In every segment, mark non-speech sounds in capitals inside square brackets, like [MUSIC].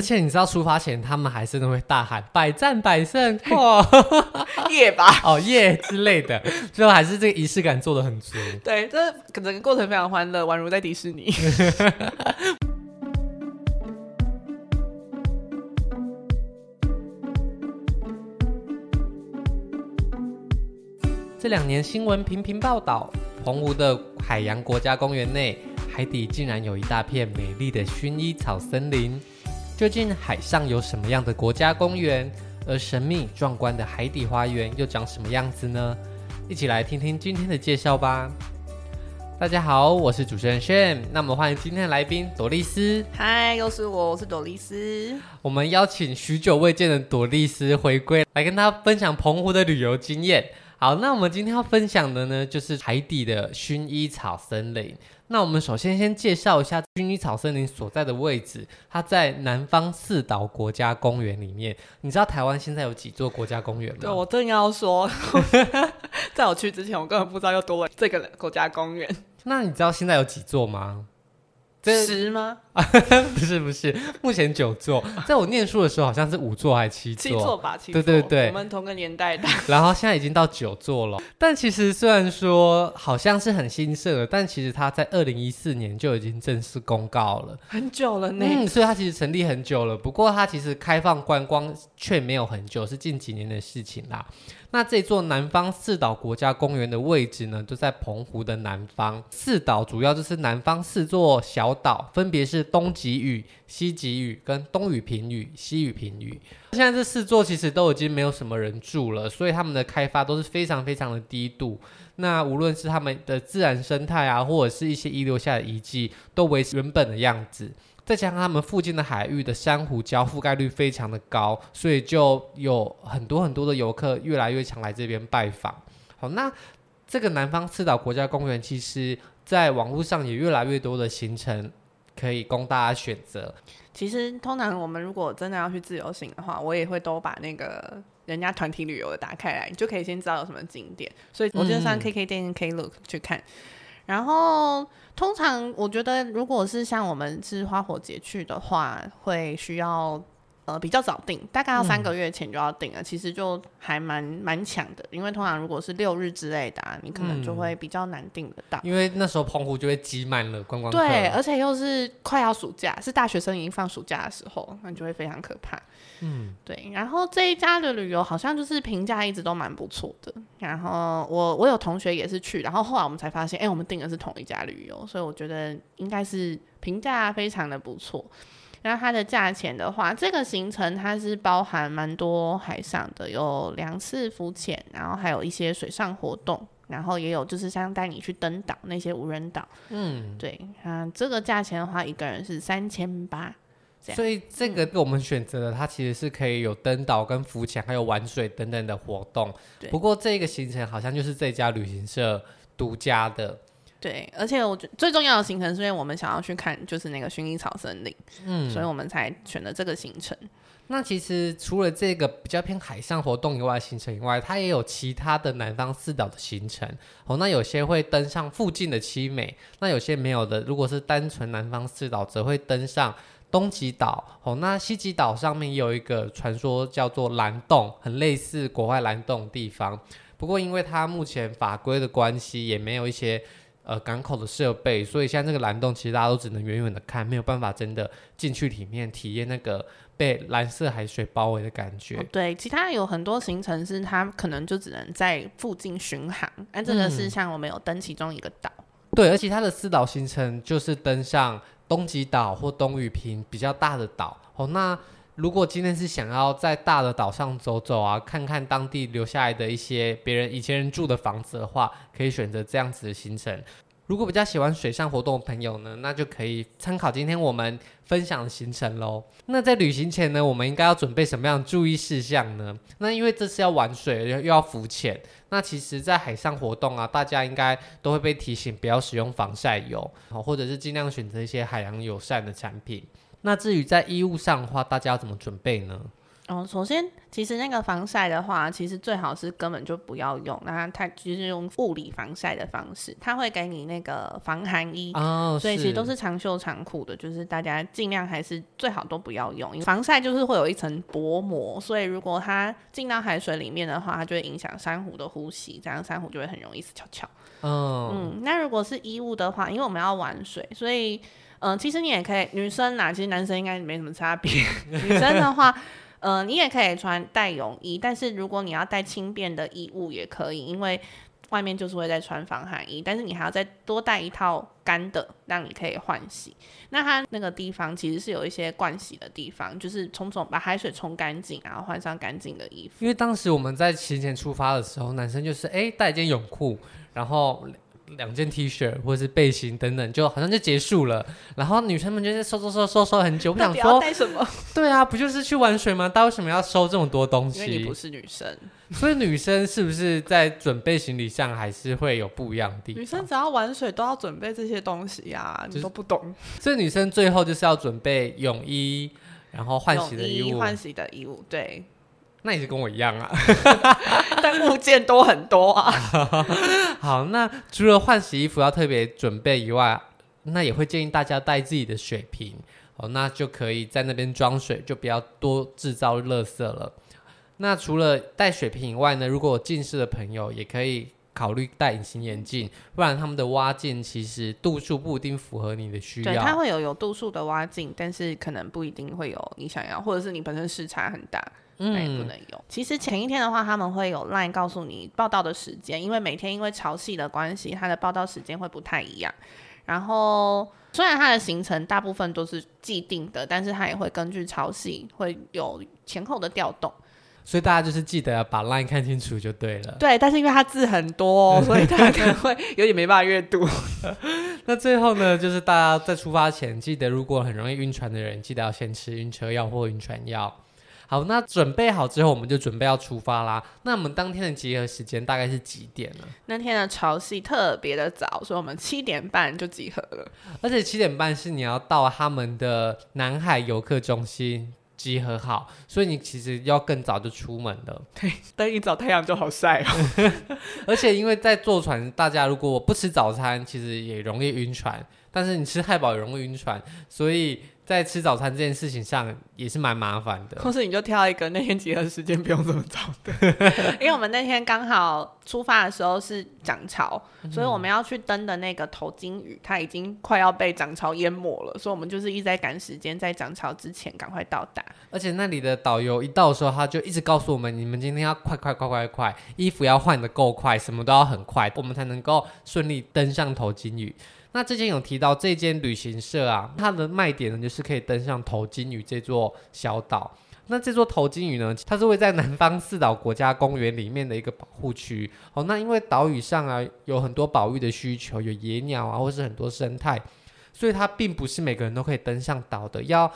而且你知道出发前他们还是都会大喊“百战百胜 [LAUGHS] ”哇，夜吧，哦夜之类的，最后还是这个仪式感做得很足。对，这整个过程非常欢乐，宛如在迪士尼。[LAUGHS] 这两年新闻频频报道，澎湖的海洋国家公园内海底竟然有一大片美丽的薰衣草森林。究竟海上有什么样的国家公园？而神秘壮观的海底花园又长什么样子呢？一起来听听今天的介绍吧。大家好，我是主持人 Shane。那么欢迎今天的来宾朵丽丝。嗨，又是我，我是朵丽丝。我们邀请许久未见的朵丽丝回归，来跟大家分享澎湖的旅游经验。好，那我们今天要分享的呢，就是海底的薰衣草森林。那我们首先先介绍一下薰衣草森林所在的位置，它在南方四岛国家公园里面。你知道台湾现在有几座国家公园吗？对，我正要说，[LAUGHS] 在我去之前，我根本不知道又多了这个国家公园。那你知道现在有几座吗？十吗？[LAUGHS] 不是不是，目前九座。在我念书的时候，好像是五座还是七座？七座吧，七座。对对对，我们同个年代的。[LAUGHS] 然后现在已经到九座了。但其实虽然说好像是很新设的，但其实它在二零一四年就已经正式公告了，很久了呢。嗯，所以它其实成立很久了。不过它其实开放观光却没有很久，是近几年的事情啦。那这座南方四岛国家公园的位置呢，就在澎湖的南方。四岛主要就是南方四座小岛，分别是东极屿、西极屿跟东屿平屿、西屿平屿。现在这四座其实都已经没有什么人住了，所以他们的开发都是非常非常的低度。那无论是他们的自然生态啊，或者是一些遗留下的遗迹，都维持原本的样子。再加上他们附近的海域的珊瑚礁覆盖率非常的高，所以就有很多很多的游客越来越常来这边拜访。好，那这个南方赤岛国家公园，其实在网络上也越来越多的行程可以供大家选择。其实通常我们如果真的要去自由行的话，我也会都把那个人家团体旅游的打开来，你就可以先知道有什么景点。所以我就上 KK 电影 Klook 去看。然后，通常我觉得，如果是像我们是花火节去的话，会需要。呃，比较早订，大概要三个月前就要订了，嗯、其实就还蛮蛮抢的。因为通常如果是六日之类的、啊，你可能就会比较难订得到。因为那时候澎湖就会挤满了观光客。对，而且又是快要暑假，是大学生已经放暑假的时候，那就会非常可怕。嗯，对。然后这一家的旅游好像就是评价一直都蛮不错的。然后我我有同学也是去，然后后来我们才发现，哎、欸，我们订的是同一家旅游，所以我觉得应该是评价非常的不错。然后它的价钱的话，这个行程它是包含蛮多海上的，有两次浮潜，然后还有一些水上活动，然后也有就是像带你去登岛那些无人岛。嗯，对，啊，这个价钱的话，一个人是三千八。所以这个我们选择的，它其实是可以有登岛跟浮潜，还有玩水等等的活动。对。不过这个行程好像就是这家旅行社独家的。对，而且我觉得最重要的行程是因为我们想要去看就是那个薰衣草森林，嗯，所以我们才选了这个行程。那其实除了这个比较偏海上活动以外的行程以外，它也有其他的南方四岛的行程哦。那有些会登上附近的七美，那有些没有的。如果是单纯南方四岛，则会登上东极岛哦。那西极岛上面也有一个传说叫做蓝洞，很类似国外蓝洞的地方。不过因为它目前法规的关系，也没有一些。呃，港口的设备，所以像这个蓝洞，其实大家都只能远远的看，没有办法真的进去里面体验那个被蓝色海水包围的感觉。哦，对，其他有很多行程是它可能就只能在附近巡航，但这个是像我们有登其中一个岛。嗯。对，而且它的四岛行程就是登上东极岛或东屿平比较大的岛。哦，那。如果今天是想要在大的岛上走走啊，看看当地留下来的一些别人以前人住的房子的话，可以选择这样子的行程。如果比较喜欢水上活动的朋友呢，那就可以参考今天我们分享的行程喽。那在旅行前呢，我们应该要准备什么样的注意事项呢？那因为这次要玩水又要浮潜，那其实在海上活动啊，大家应该都会被提醒不要使用防晒油，或者是尽量选择一些海洋友善的产品。那至于在衣物上的话，大家要怎么准备呢？哦，首先，其实那个防晒的话，其实最好是根本就不要用，那它就是用物理防晒的方式，它会给你那个防寒衣，哦，所以其实都是长袖长裤的，就是大家尽量还是最好都不要用，因为防晒就是会有一层薄膜，所以如果它进到海水里面的话，它就会影响珊瑚的呼吸，这样珊瑚就会很容易死翘翘。哦，嗯，那如果是衣物的话，因为我们要玩水，所以，嗯、其实你也可以，女生呐，其实男生应该没什么差别，[LAUGHS] 女生的话。呃，你也可以穿带泳衣，但是如果你要带轻便的衣物也可以，因为外面就是会在穿防寒衣，但是你还要再多带一套干的，让你可以换洗。那它那个地方其实是有一些灌洗的地方，就是冲冲把海水冲干净，然后换上干净的衣服。因为当时我们在行前出发的时候，男生就是哎带一件泳裤，然后。两件 T 恤或者是背心等等，就好像就结束了。然后女生们就是收收收收收很久，不想说带什么？对啊，不就是去玩水吗？她为什么要收这么多东西？因为你不是女生，所以女生是不是在准备行李上还是会有不一样的地方？女生只要玩水都要准备这些东西呀、啊，你都不懂。所以女生最后就是要准备泳衣，然后换洗的衣物，换洗的衣物，对。那也是跟我一样啊，[LAUGHS] [LAUGHS] 但物件都很多啊。好，那除了换洗衣服要特别准备以外，那也会建议大家带自己的水瓶，哦，那就可以在那边装水，就不要多制造垃圾了。那除了带水瓶以外呢，如果有近视的朋友也可以考虑戴隐形眼镜，不然他们的蛙镜其实度数不一定符合你的需要。对，它会有有度数的蛙镜，但是可能不一定会有你想要，或者是你本身视差很大。那也不能用。嗯、其实前一天的话，他们会有 line 告诉你报道的时间，因为每天因为潮汐的关系，它的报道时间会不太一样。然后虽然它的行程大部分都是既定的，但是它也会根据潮汐会有前后的调动。所以大家就是记得要把 line 看清楚就对了。对，但是因为它字很多，所以大家可能会 [LAUGHS] 有点没办法阅读。[LAUGHS] 那最后呢，就是大家在出发前记得，如果很容易晕船的人，记得要先吃晕车药或晕船药。好，那准备好之后，我们就准备要出发啦。那我们当天的集合时间大概是几点呢？那天的潮汐特别的早，所以我们七点半就集合了。而且七点半是你要到他们的南海游客中心集合好，所以你其实要更早就出门了。对，[LAUGHS] 但一早太阳就好晒哦。[LAUGHS] 而且因为在坐船，大家如果不吃早餐，其实也容易晕船。但是你吃太饱也容易晕船，所以。在吃早餐这件事情上也是蛮麻烦的，或是你就挑一个那天集合时间不用这么早的，[LAUGHS] 因为我们那天刚好出发的时候是涨潮，嗯、所以我们要去登的那个头巾屿，它已经快要被涨潮淹没了，所以我们就是一直在赶时间，在涨潮之前赶快到达。而且那里的导游一到的时候，他就一直告诉我们，你们今天要快快快快快，衣服要换的够快，什么都要很快，我们才能够顺利登上头巾屿。那之前有提到这间旅行社啊，它的卖点呢就是可以登上头巾屿这座小岛。那这座头巾屿呢，它是位在南方四岛国家公园里面的一个保护区。哦，那因为岛屿上啊有很多保育的需求，有野鸟啊，或是很多生态，所以它并不是每个人都可以登上岛的，要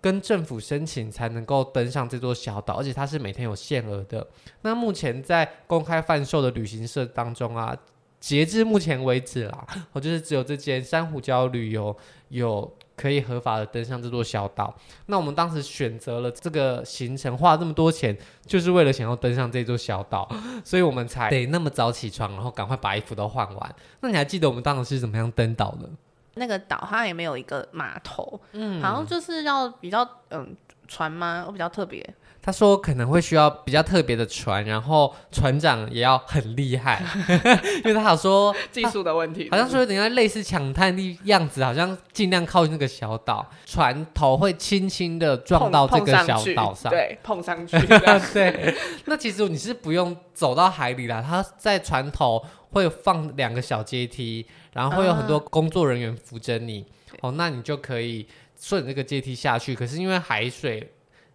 跟政府申请才能够登上这座小岛，而且它是每天有限额的。那目前在公开贩售的旅行社当中啊。截至目前为止啦，我就是只有这间珊瑚礁旅游有可以合法的登上这座小岛。那我们当时选择了这个行程，花了这么多钱，就是为了想要登上这座小岛，所以我们才得那么早起床，然后赶快把衣服都换完。那你还记得我们当时是怎么样登岛的？那个岛它也没有一个码头，嗯，好像就是要比较嗯船吗？我比较特别。他说可能会需要比较特别的船，然后船长也要很厉害，[LAUGHS] 因为他好说技术的问题，好像说有点类似抢滩的样子，好像尽量靠近那个小岛，船头会轻轻的撞到这个小岛上，对，碰上去。[LAUGHS] 对，那其实你是不用走到海里啦，他在船头会放两个小阶梯，然后会有很多工作人员扶着你，哦，那你就可以顺着这个阶梯下去。可是因为海水。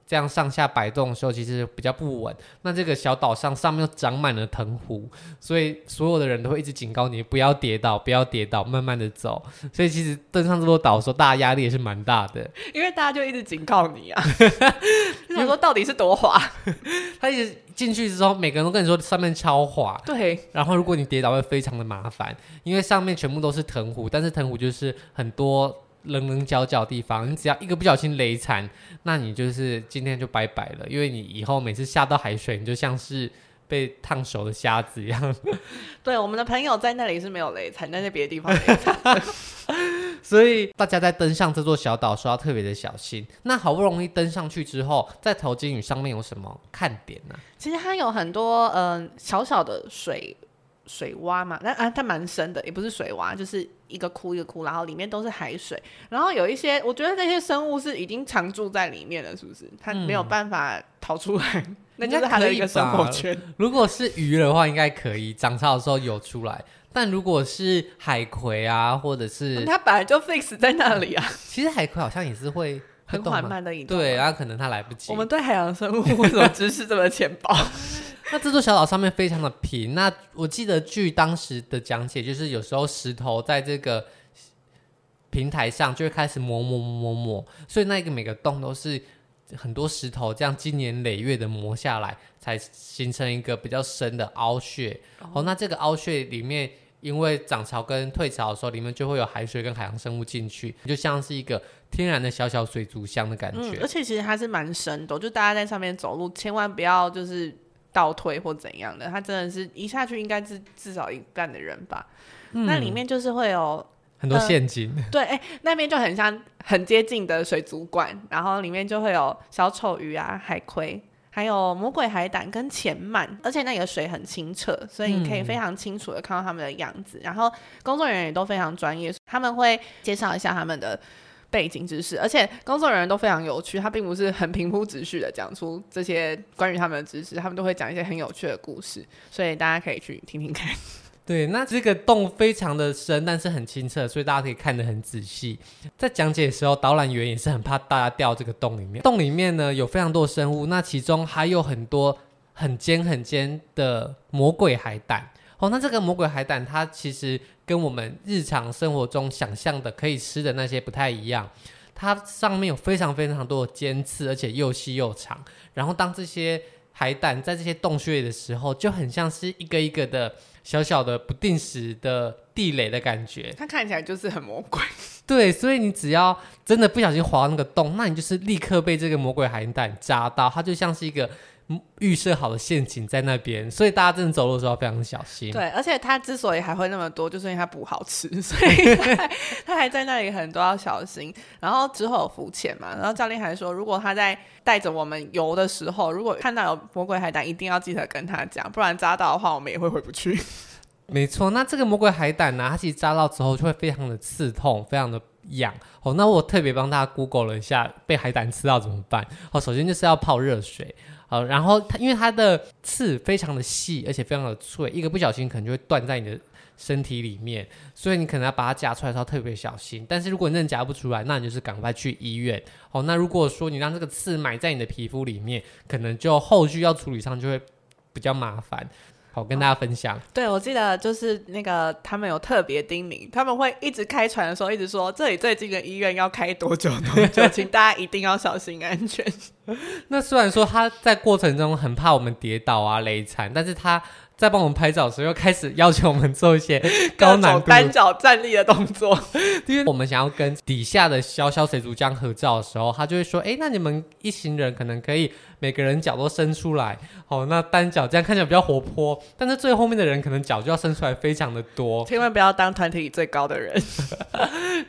这样上下摆动的时候，其实比较不稳。那这个小岛上上面又长满了藤壶，所以所有的人都会一直警告你不要跌倒，不要跌倒，慢慢的走。所以其实登上这座岛的时候，大家压力也是蛮大的，因为大家就一直警告你啊，你想说到底是多滑？他一直进去之后，每个人都跟你说上面超滑。对。然后如果你跌倒会非常的麻烦，因为上面全部都是藤壶，但是藤壶就是很多。棱棱角角的地方，你只要一个不小心雷残，那你就是今天就拜拜了，因为你以后每次下到海水，你就像是被烫熟的虾子一样。[LAUGHS] 对，我们的朋友在那里是没有雷残，但在别的地方雷残。[LAUGHS] 所以大家在登上这座小岛时候要特别的小心。那好不容易登上去之后，在头巾屿上面有什么看点呢？其实它有很多嗯、呃、小小的水水洼嘛，那啊它蛮深的，也不是水洼，就是一个窟一个窟，然后里面都是海水。然后有一些，我觉得那些生物是已经常住在里面了，是不是？它没有办法逃出来，嗯、那就是它的一个生活圈。[LAUGHS] 如果是鱼的话，应该可以涨潮的时候游出来。但如果是海葵啊，或者是它本来就 fix 在那里啊。[LAUGHS] 其实海葵好像也是会很缓慢的移动，对，然后可能它来不及。我们对海洋生物 [LAUGHS] 为什么知识这么浅薄？那这座小岛上面非常的平。那我记得据当时的讲解，就是有时候石头在这个平台上就会开始磨磨磨磨磨，所以那个每个洞都是很多石头这样经年累月的磨下来，才形成一个比较深的凹穴。哦，哦，那这个凹穴里面。因为涨潮跟退潮的时候，里面就会有海水跟海洋生物进去，就像是一个天然的小小水族箱的感觉。嗯，而且其实它是蛮深的，就大家在上面走路，千万不要就是倒退或怎样的。他真的是一下去应该是至少一半的人吧。嗯，那里面就是会有很多现金。呃、对，哎，那边就很像很接近的水族馆，然后里面就会有小丑鱼啊、海葵。还有魔鬼海胆跟钱鳗，而且那个水很清澈，所以你可以非常清楚的看到他们的样子。嗯、然后工作人员也都非常专业，他们会介绍一下他们的背景知识，而且工作人员都非常有趣，他并不是很平铺直叙的讲出这些关于他们的知识，他们都会讲一些很有趣的故事，所以大家可以去听听看。[LAUGHS] 对，那这个洞非常的深，但是很清澈，所以大家可以看得很仔细。在讲解的时候，导览员也是很怕大家掉这个洞里面。洞里面呢有非常多的生物，那其中还有很多很尖很尖的魔鬼海胆。哦，那这个魔鬼海胆它其实跟我们日常生活中想象的可以吃的那些不太一样，它上面有非常非常多的尖刺，而且又细又长。然后当这些海胆在这些洞穴里的时候，就很像是一个一个的。小小的不定时的地雷的感觉，它看起来就是很魔鬼。[LAUGHS] 对，所以你只要真的不小心滑那个洞，那你就是立刻被这个魔鬼海胆扎到，它就像是一个预设好的陷阱在那边，所以大家真的走路的时候要非常小心。对，而且它之所以还会那么多，就是因为它不好吃，所以 [LAUGHS] 它还，在那里很多要小心。然后之后有浮潜嘛，然后教练还说，如果他在带着我们游的时候，如果看到有魔鬼海胆，一定要记得跟他讲，不然扎到的话，我们也会回不去。[LAUGHS] 没错，那这个魔鬼海胆呢，它其实扎到之后就会非常的刺痛，非常的痒。哦，那我特别帮大家 Google 了一下，被海胆吃到怎么办？哦，首先就是要泡热水，好，然后它因为它的刺非常的细，而且非常的脆，一个不小心可能就会断在你的身体里面，所以你可能要把它夹出来的时候特别小心。但是如果你真的夹不出来，那你就是赶快去医院。哦，那如果说你让这个刺埋在你的皮肤里面，可能就后续要处理上就会比较麻烦。好，跟大家分享。哦、对，我记得就是那个他们有特别叮咛，他们会一直开船的时候一直说，这里最近的医院要开多久多久，[LAUGHS] 请大家一定要小心安全。那虽然说他在过程中很怕我们跌倒啊、累残，但是他。在帮我们拍照的时候，又开始要求我们做一些 [LAUGHS] 高难度单脚站立的动作，[LAUGHS] 因为我们想要跟底下的潇潇水族箱合照的时候，他就会说：“哎，那你们一行人可能可以每个人脚都伸出来，哦，那单脚这样看起来比较活泼。但是最后面的人可能脚就要伸出来非常的多，[LAUGHS] 千万不要当团体里最高的人。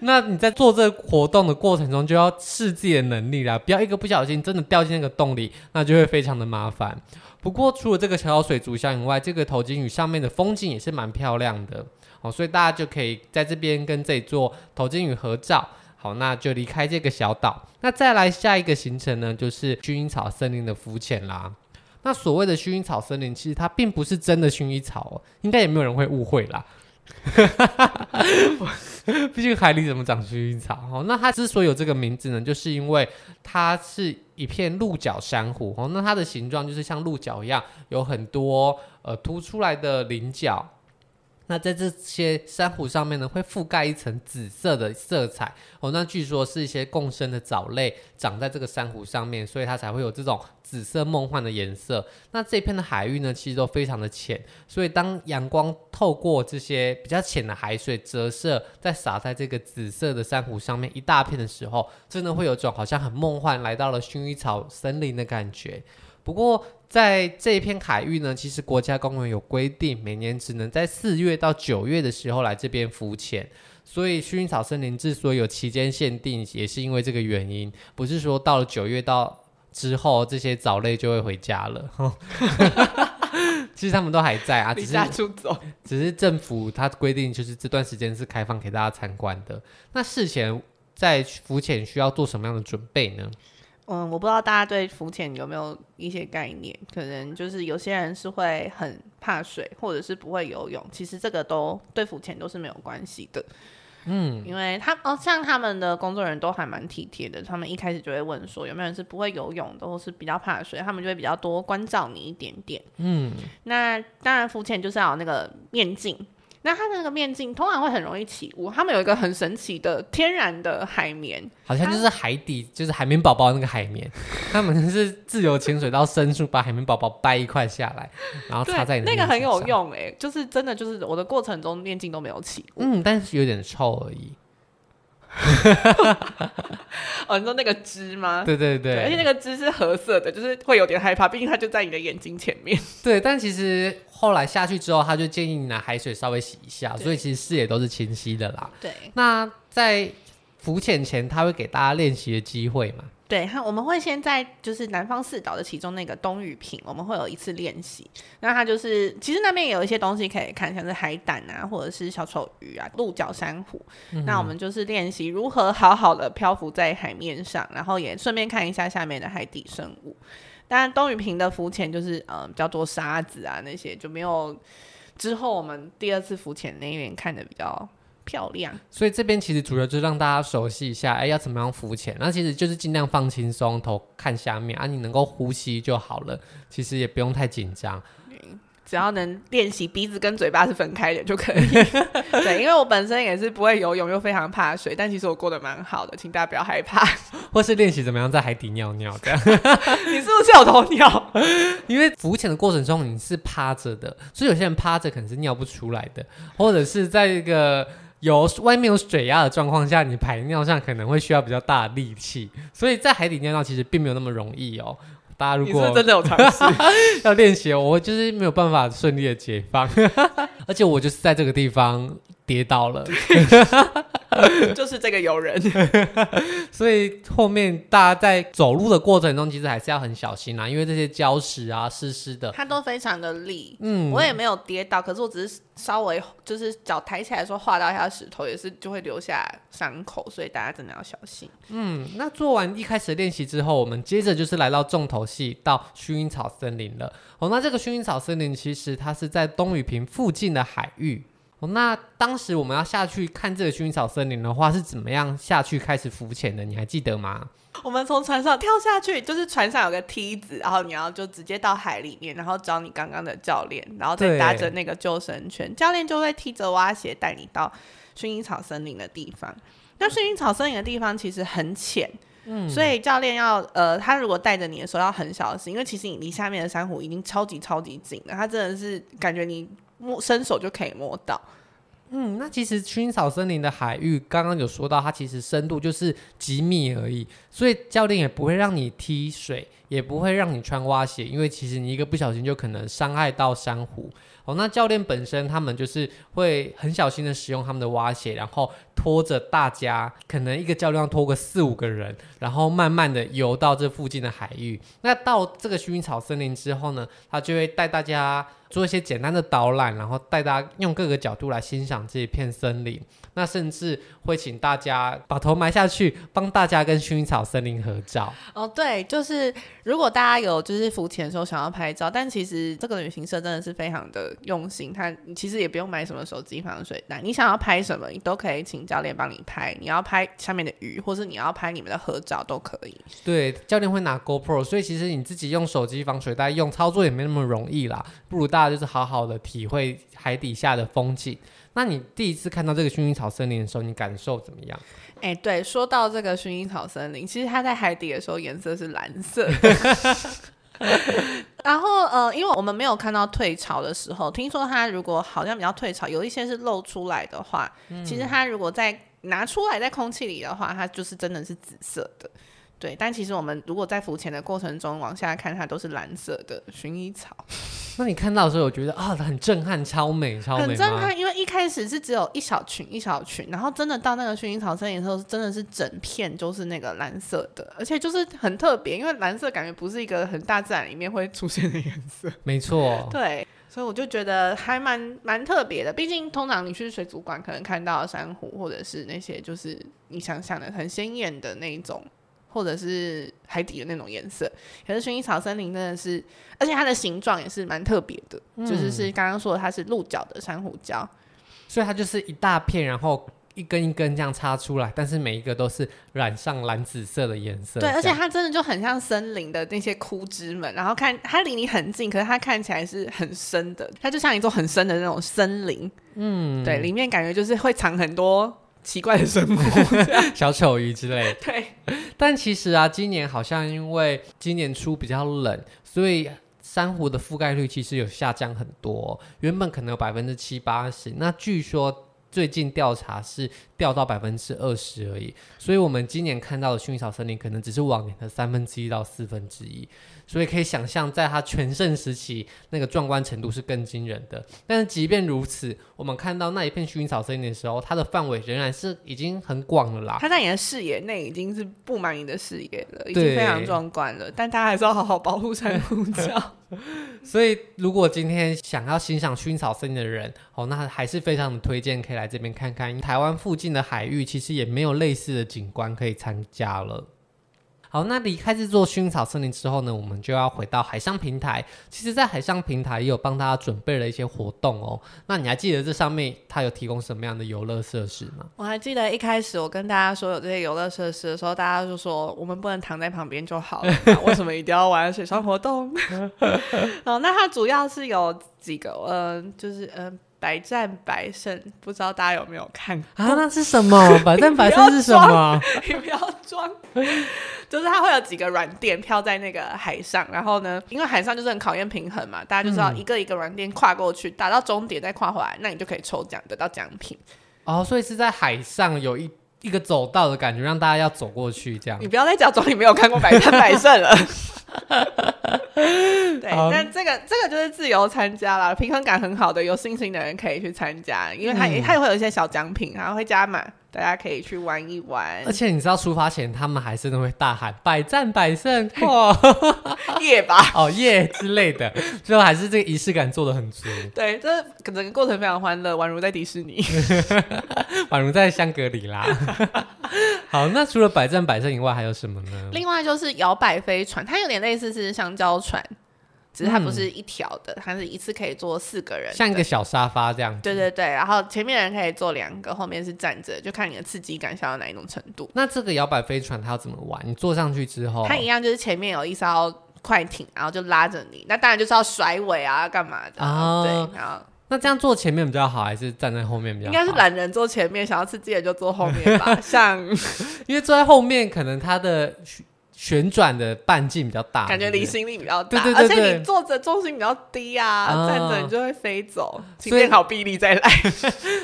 那你在做这个活动的过程中，就要试自己的能力啦，不要一个不小心真的掉进那个洞里，那就会非常的麻烦。”不过，除了这个小小水族箱以外，这个头巾屿上面的风景也是蛮漂亮的哦，所以大家就可以在这边跟这座头巾屿合照。好，那就离开这个小岛，那再来下一个行程呢，就是薰衣草森林的浮潜啦。那所谓的薰衣草森林，其实它并不是真的薰衣草哦，应该也没有人会误会啦。[LAUGHS] 毕竟海里怎么长薰衣草？哦，那它之所以有这个名字呢，就是因为它是一片鹿角珊瑚哦，那它的形状就是像鹿角一样，有很多呃凸出来的鳞角。那在这些珊瑚上面呢，会覆盖一层紫色的色彩哦。那据说是一些共生的藻类长在这个珊瑚上面，所以它才会有这种紫色梦幻的颜色。那这片的海域呢，其实都非常的浅，所以当阳光透过这些比较浅的海水折射，再洒在这个紫色的珊瑚上面一大片的时候，真的会有种好像很梦幻来到了薰衣草森林的感觉。不过，在这一片海域呢，其实国家公园有规定，每年只能在四月到九月的时候来这边浮潜。所以薰衣草森林之所以有期间限定，也是因为这个原因，不是说到了九月到之后，这些藻类就会回家了。[LAUGHS] [LAUGHS] 其实他们都还在啊，只是出走。只是政府它规定，就是这段时间是开放给大家参观的。那事前在浮潜需要做什么样的准备呢？嗯，我不知道大家对浮潜有没有一些概念，可能就是有些人是会很怕水，或者是不会游泳。其实这个都对浮潜都是没有关系的。嗯，因为他哦，像他们的工作人员都还蛮体贴的，他们一开始就会问说有没有人是不会游泳的，或是比较怕水，他们就会比较多关照你一点点。嗯，那当然浮潜就是要有那个面镜。那它的那个面镜通常会很容易起雾。他们有一个很神奇的天然的海绵，好像就是海底，就是海绵宝宝那个海绵。他们是自由潜水到深处，把海绵宝宝掰一块下来，然后插在你。那个很有用哎、欸，就是真的，就是我的过程中面镜都没有起雾。嗯，但是有点臭而已。[LAUGHS] 哦，你说那个汁吗？对对对，对，而且那个汁是褐色的，就是会有点害怕，毕竟它就在你的眼睛前面。[LAUGHS] 对，但其实后来下去之后，他就建议你拿海水稍微洗一下，所以其实视野都是清晰的啦。对，那在浮潜前，他会给大家练习的机会嘛？对，他我们会先在就是南方四岛的其中那个东屿坪，我们会有一次练习。那它就是其实那边也有一些东西可以看，像是海胆啊，或者是小丑鱼啊、鹿角珊瑚。嗯、那我们就是练习如何好好的漂浮在海面上，然后也顺便看一下下面的海底生物。当然，东屿坪的浮潜就是嗯比较多沙子啊那些，就没有之后我们第二次浮潜那边看的比较。漂亮，所以这边其实主要就是让大家熟悉一下，哎，要怎么样浮潜？那其实就是尽量放轻松，头看下面啊，你能够呼吸就好了。其实也不用太紧张，只要能练习鼻子跟嘴巴是分开的就可以。[LAUGHS] 对，因为我本身也是不会游泳，又非常怕水，但其实我过得蛮好的，请大家不要害怕。[LAUGHS] 或是练习怎么样在海底尿尿这样。[LAUGHS] 你是不是有头尿？因为浮潜的过程中你是趴着的，所以有些人趴着可能是尿不出来的，或者是在一个。有外面有水压的状况下，你排尿上可能会需要比较大的力气，所以在海底尿尿其实并没有那么容易哦。大家如果是真的有尝试 [LAUGHS] 要练习，我就是没有办法顺利的解放，[LAUGHS] 而且我就是在这个地方跌倒了。[LAUGHS] 就是这个游人，[LAUGHS] 所以后面大家在走路的过程中，其实还是要很小心啊，因为这些礁石啊、湿湿的，它都非常的利。嗯，我也没有跌倒，可是我只是稍微就是脚抬起来的时候划到一下石头，也是就会留下伤口，所以大家真的要小心。嗯，那做完一开始练习之后，我们接着就是来到重头戏，到薰衣草森林了。哦，那这个薰衣草森林其实它是在东雨坪附近的海域。哦，那当时我们要下去看这个薰衣草森林的话，是怎么样下去开始浮潜的？你还记得吗？我们从船上跳下去，就是船上有个梯子，然后你要就直接到海里面，然后找你刚刚的教练，然后再搭着那个救生圈，教练就会踢着蛙鞋带你到薰衣草森林的地方。那薰衣草森林的地方其实很浅，嗯，所以教练要呃，他如果带着你的时候要很小心，因为其实你离下面的珊瑚已经超级超级近了，他真的是感觉你。摸伸手就可以摸到，嗯，那其实薰衣草森林的海域刚刚有说到，它其实深度就是几米而已，所以教练也不会让你踢水，也不会让你穿蛙鞋，因为其实你一个不小心就可能伤害到珊瑚。哦，那教练本身他们就是会很小心的使用他们的蛙鞋，然后拖着大家，可能一个教练要拖个四五个人，然后慢慢的游到这附近的海域。那到这个薰衣草森林之后呢，他就会带大家。做一些简单的导览，然后带大家用各个角度来欣赏这一片森林。那甚至会请大家把头埋下去，帮大家跟薰衣草森林合照。哦，对，就是如果大家有就是浮潜的时候想要拍照，但其实这个旅行社真的是非常的用心，他其实也不用买什么手机防水袋，你想要拍什么，你都可以请教练帮你拍。你要拍下面的鱼，或是你要拍你们的合照都可以。对，教练会拿 GoPro，所以其实你自己用手机防水袋用操作也没那么容易啦。不如大家就是好好的体会海底下的风景。那你第一次看到这个薰衣草森林的时候，你感受怎么样？哎、欸，对，说到这个薰衣草森林，其实它在海底的时候颜色是蓝色的。[LAUGHS] 然后呃，因为我们没有看到退潮的时候，听说它如果好像比较退潮，有一些是露出来的话，嗯、其实它如果在拿出来在空气里的话，它就是真的是紫色的。对，但其实我们如果在浮潜的过程中往下看，它都是蓝色的薰衣草。[LAUGHS] 那你看到的时候，我觉得啊，很震撼，超美，超美，很震撼。因为一开始是只有一小群一小群，然后真的到那个薰衣草森林的时候，真的是整片就是那个蓝色的，而且就是很特别，因为蓝色感觉不是一个很大自然里面会出现的颜色。没错，[LAUGHS] 对，所以我就觉得还蛮蛮特别的。毕竟通常你去水族馆可能看到珊瑚，或者是那些就是你想象的很鲜艳的那一种。或者是海底的那种颜色，可是薰衣草森林真的是，而且它的形状也是蛮特别的，嗯、就是是刚刚说的它是鹿角的珊瑚礁，所以它就是一大片，然后一根一根这样插出来，但是每一个都是染上蓝紫色的颜色。对，而且它真的就很像森林的那些枯枝们，然后看它离你很近，可是它看起来是很深的，它就像一座很深的那种森林。嗯，对，里面感觉就是会藏很多。奇怪的生物，[LAUGHS] 小丑鱼之类的。[LAUGHS] 对，但其实啊，今年好像因为今年初比较冷，所以珊瑚的覆盖率其实有下降很多。原本可能有百分之七八十，那据说最近调查是掉到百分之二十而已。所以我们今年看到的薰衣草森林，可能只是往年的三分之一到四分之一。所以可以想象，在它全盛时期，那个壮观程度是更惊人的。但是即便如此，我们看到那一片薰衣草森林的时候，它的范围仍然是已经很广了啦。它在你的视野内已经是布满你的视野了，已经非常壮观了。但大家还是要好好保护珊瑚礁。[LAUGHS] 所以，如果今天想要欣赏薰衣草森林的人，哦，那还是非常的推荐可以来这边看看。台湾附近的海域其实也没有类似的景观可以参加了。好，那离开这座薰衣草森林之后呢，我们就要回到海上平台。其实，在海上平台也有帮大家准备了一些活动哦。那你还记得这上面它有提供什么样的游乐设施吗？我还记得一开始我跟大家说有这些游乐设施的时候，大家就说我们不能躺在旁边就好了，为什么一定要玩水上活动？[LAUGHS] 哦，那它主要是有几个，嗯、就是嗯。百战百胜，不知道大家有没有看过啊？那是什么？[LAUGHS] 百战百胜是什么？你不要装，[LAUGHS] 就是它会有几个软垫飘在那个海上，然后呢，因为海上就是很考验平衡嘛，大家就知道一个一个软垫跨过去，打到终点再跨回来，那你就可以抽奖得到奖品。哦，所以是在海上有一一个走道的感觉，让大家要走过去这样。你不要再假装你没有看过百战百胜了。[LAUGHS] [LAUGHS] 对，但、um, 这个这个就是自由参加啦，平衡感很好的，有信心的人可以去参加，因为他也他也会有一些小奖品，然后会加码。大家可以去玩一玩，而且你知道出发前他们还是都会大喊百战百胜，哇，耶吧，[LAUGHS] 哦耶之类的，最后还是这个仪式感做的很足。对，这整个过程非常欢乐，宛如在迪士尼，[LAUGHS] 宛如在香格里拉。[LAUGHS] 好，那除了百战百胜以外，还有什么呢？另外就是摇摆飞船，它有点类似是香蕉船。只是它不是一条的，它是一次可以坐四个人，像一个小沙发这样。对对对，然后前面人可以坐两个，后面是站着，就看你的刺激感想要哪一种程度。那这个摇摆飞船它要怎么玩？你坐上去之后，它一样就是前面有一艘快艇，然后就拉着你。那当然就是要甩尾啊，干嘛的？哦、对，然后那这样坐前面比较好，还是站在后面比较好？应该是懒人坐前面，想要刺激的就坐后面吧。像 [LAUGHS] 因为坐在后面，可能它的。旋转的半径比较大，感觉离心力比较大，对对对对，而且你坐着重心比较低啊，哦、站着你就会飞走。所以好臂力再来，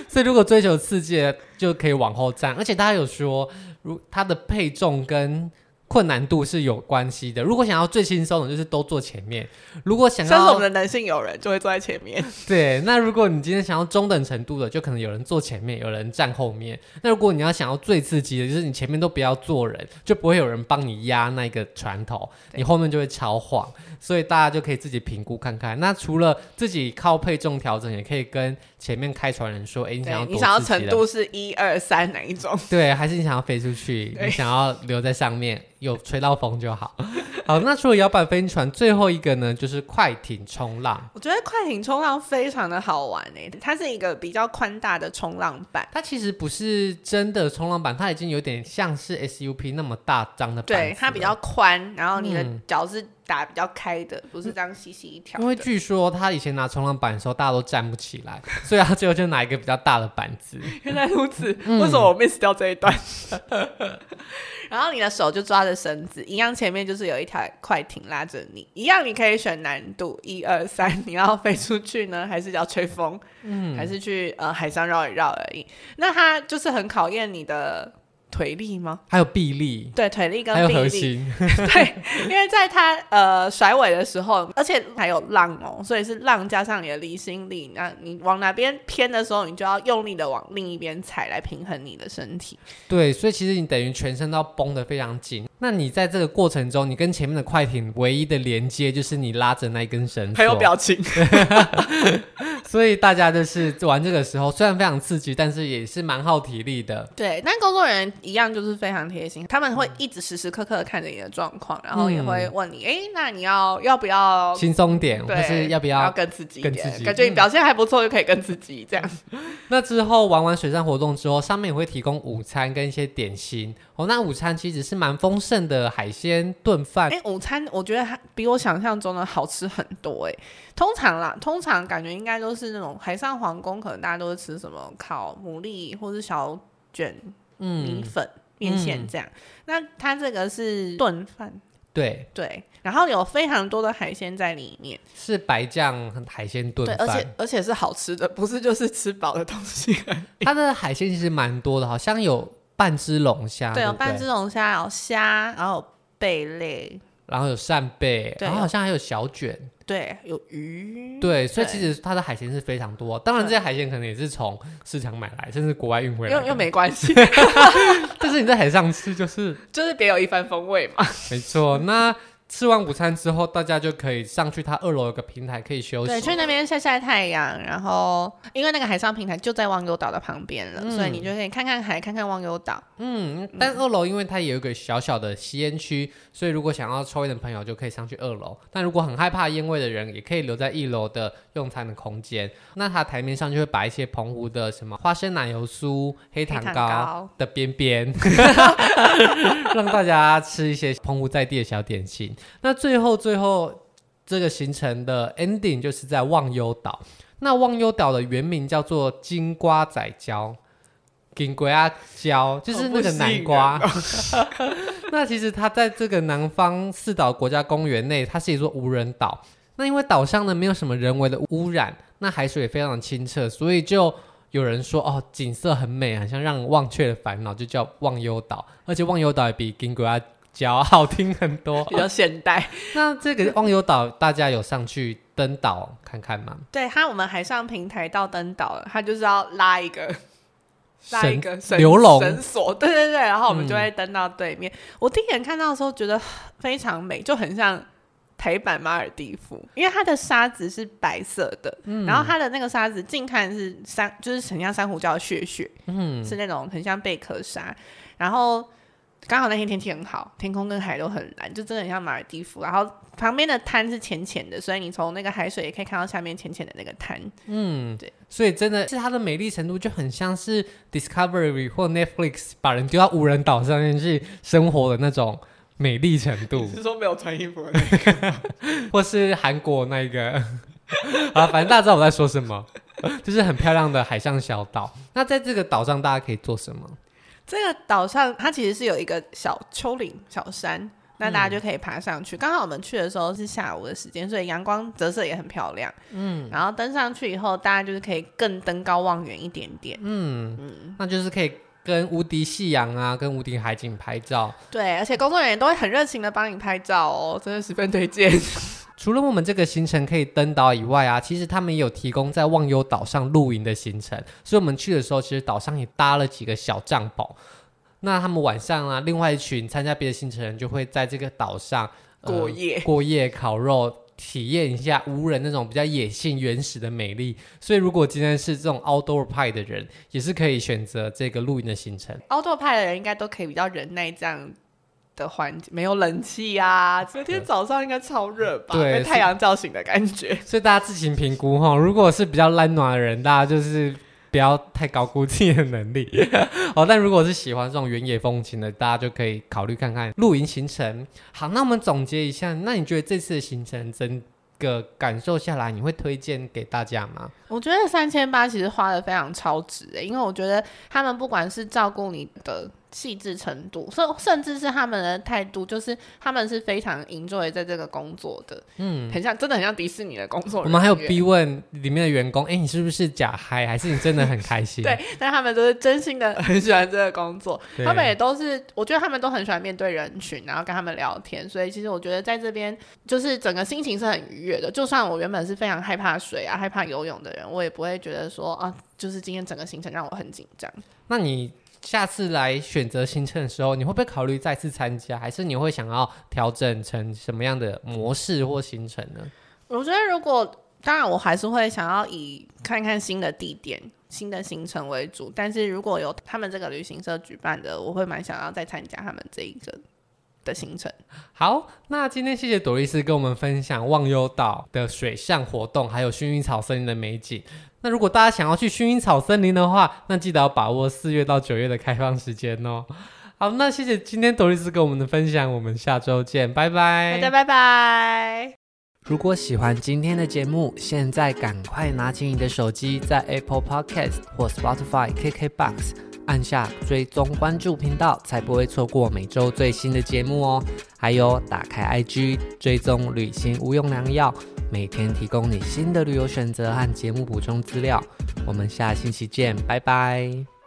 所以 [LAUGHS] 如果追求刺激，就可以往后站。而且大家有说，如它的配重跟。困难度是有关系的。如果想要最轻松的，就是都坐前面；如果想要，像是我们的男性友人就会坐在前面。[LAUGHS] 对，那如果你今天想要中等程度的，就可能有人坐前面，有人站后面。那如果你要想要最刺激的，就是你前面都不要坐人，就不会有人帮你压那个船头，你后面就会超晃。所以大家就可以自己评估看看。那除了自己靠配重调整，也可以跟前面开船人说：“哎，你想要你想要程度是一二三哪一种？对，还是你想要飞出去？你想要留在上面？”有吹到风就好。[LAUGHS] 好，那除了摇摆飞行船，最后一个呢，就是快艇冲浪。我觉得快艇冲浪非常的好玩诶，它是一个比较宽大的冲浪板。它其实不是真的冲浪板，它已经有点像是 SUP 那么大张的板。对，它比较宽，然后你的脚是打比较开的，嗯、不是这样细细一条。因为据说他以前拿冲浪板的时候，大家都站不起来，所以他最后就拿一个比较大的板子。[LAUGHS] 原来如此，为什么我 miss 掉这一段？嗯 [LAUGHS] 然后你的手就抓着绳子，一样前面就是有一条快艇拉着你，一样你可以选难度一二三，你要飞出去呢，还是要吹风，嗯，还是去呃海上绕一绕而已。那它就是很考验你的。腿力吗？还有臂力，对，腿力跟臂力，还有核心，[LAUGHS] 对，因为在他呃甩尾的时候，而且还有浪哦，所以是浪加上你的离心力，那你往哪边偏的时候，你就要用力的往另一边踩来平衡你的身体。对，所以其实你等于全身都要绷得非常紧。那你在这个过程中，你跟前面的快艇唯一的连接就是你拉着那一根绳，还有表情。[LAUGHS] [LAUGHS] 所以大家就是玩这个时候，虽然非常刺激，但是也是蛮耗体力的。对，但工作人员一样就是非常贴心，他们会一直时时刻刻的看着你的状况，然后也会问你，哎、嗯，那你要要不要轻松点，或是要不要，要更刺激一点？感觉你表现还不错，就可以更刺激这样。[LAUGHS] 那之后玩完水上活动之后，上面也会提供午餐跟一些点心哦。那午餐其实是蛮丰盛的海鲜炖饭。哎，午餐我觉得还比我想象中的好吃很多哎。通常啦，通常感觉应该都是那种海上皇宫，可能大家都是吃什么烤牡蛎或是小卷米粉、面线这样。嗯、那它这个是炖饭，对对，然后有非常多的海鲜在里面，是白酱海鲜炖饭，而且而且是好吃的，不是就是吃饱的东西。它的海鲜其实蛮多的，好像有半只龙虾，对，有半只龙虾，有虾，然后有贝类，然后有扇贝，对然后好像还有小卷。对，有鱼。对，所以其实它的海鲜是非常多。当然，这些海鲜可能也是从市场买来，甚至国外运回来。又又没关系，[LAUGHS] 但是你在海上吃，就是就是别有一番风味嘛。没错，那。吃完午餐之后，大家就可以上去。它二楼有个平台可以休息，对，去那边晒晒太阳。然后，因为那个海上平台就在忘忧岛的旁边了，嗯、所以你就可以看看海，看看忘忧岛。嗯，但二楼因为它也有一个小小的吸烟区，所以如果想要抽烟的朋友就可以上去二楼。但如果很害怕烟味的人，也可以留在一楼的用餐的空间。那它台面上就会摆一些澎湖的什么花生奶油酥、黑糖糕的边边，[LAUGHS] 让大家吃一些澎湖在地的小点心。那最后最后这个行程的 ending 就是在忘忧岛。那忘忧岛的原名叫做金瓜仔礁，金瓜礁就是那个南瓜。[LAUGHS] 那其实它在这个南方四岛国家公园内，它是一座无人岛。那因为岛上呢没有什么人为的污染，那海水也非常的清澈，所以就有人说哦，景色很美，好像让人忘却了烦恼，就叫忘忧岛。而且忘忧岛也比金瓜较好听很多，[LAUGHS] 比较现代。那这个忘忧岛，大家有上去登岛看看吗？对，它我们海上平台到登岛了，它就是要拉一个拉一个绳绳索，对对对，然后我们就会登到对面。嗯、我第一眼看到的时候觉得非常美，就很像台版马尔蒂夫，因为它的沙子是白色的，嗯、然后它的那个沙子近看是珊，就是很像珊瑚礁的血血，嗯，是那种很像贝壳沙，然后。刚好那天天气很好，天空跟海都很蓝，就真的很像马尔蒂夫。然后旁边的滩是浅浅的，所以你从那个海水也可以看到下面浅浅的那个滩。嗯，对，所以真的是它的美丽程度就很像是 Discovery 或 Netflix 把人丢到无人岛上面去生活的那种美丽程度。[LAUGHS] 是说没有穿衣服的那个，[LAUGHS] 或是韩国那个？[LAUGHS] 啊，反正大家知道我在说什么，就是很漂亮的海上小岛。那在这个岛上，大家可以做什么？这个岛上它其实是有一个小丘陵、小山，那大家就可以爬上去。刚、嗯、好我们去的时候是下午的时间，所以阳光折射也很漂亮。嗯，然后登上去以后，大家就是可以更登高望远一点点。嗯嗯，嗯那就是可以跟无敌夕阳啊，跟无敌海景拍照。对，而且工作人员都会很热情的帮你拍照哦，真的十分推荐。[LAUGHS] 除了我们这个行程可以登岛以外啊，其实他们也有提供在忘忧岛上露营的行程。所以我们去的时候，其实岛上也搭了几个小帐篷。那他们晚上啊，另外一群参加别的行程人就会在这个岛上、呃、过夜，过夜烤肉，体验一下无人那种比较野性原始的美丽。所以如果今天是这种 outdoor 派的人，也是可以选择这个露营的行程。outdoor 派的人应该都可以比较忍耐这样。的环境，没有冷气啊，昨天早上应该超热吧？对，被太阳叫醒的感觉。[LAUGHS] 所以大家自行评估哈，如果是比较懒暖的人，大家就是。不要太高估自己的能力 [LAUGHS] 哦。但如果是喜欢这种原野风情的，大家就可以考虑看看露营行程。好，那我们总结一下，那你觉得这次的行程整个感受下来，你会推荐给大家吗？我觉得三千八其实花的非常超值诶，因为我觉得他们不管是照顾你的。细致程度，甚甚至是他们的态度，就是他们是非常 enjoy 在这个工作的，嗯，很像，真的很像迪士尼的工作。我们还有逼问里面的员工，哎、欸，你是不是假嗨，还是你真的很开心？[LAUGHS] 对，但他们都是真心的 [LAUGHS] 很喜欢这个工作，他们也都是，我觉得他们都很喜欢面对人群，然后跟他们聊天，所以其实我觉得在这边就是整个心情是很愉悦的。就算我原本是非常害怕水啊、害怕游泳的人，我也不会觉得说啊，就是今天整个行程让我很紧张。那你？下次来选择行程的时候，你会不会考虑再次参加，还是你会想要调整成什么样的模式或行程呢？我觉得，如果当然，我还是会想要以看看新的地点、新的行程为主。但是如果有他们这个旅行社举办的，我会蛮想要再参加他们这一个的行程。好，那今天谢谢朵丽丝跟我们分享忘忧岛的水上活动，还有薰衣草森林的美景。那如果大家想要去薰衣草森林的话，那记得要把握四月到九月的开放时间哦。好，那谢谢今天朵丽丝跟我们的分享，我们下周见，拜拜。大家拜拜。如果喜欢今天的节目，现在赶快拿起你的手机，在 Apple Podcast 或 Spotify、KKBox 按下追踪关注频道，才不会错过每周最新的节目哦。还有，打开 IG 追踪旅行无用良药。每天提供你新的旅游选择和节目补充资料，我们下星期见，拜拜。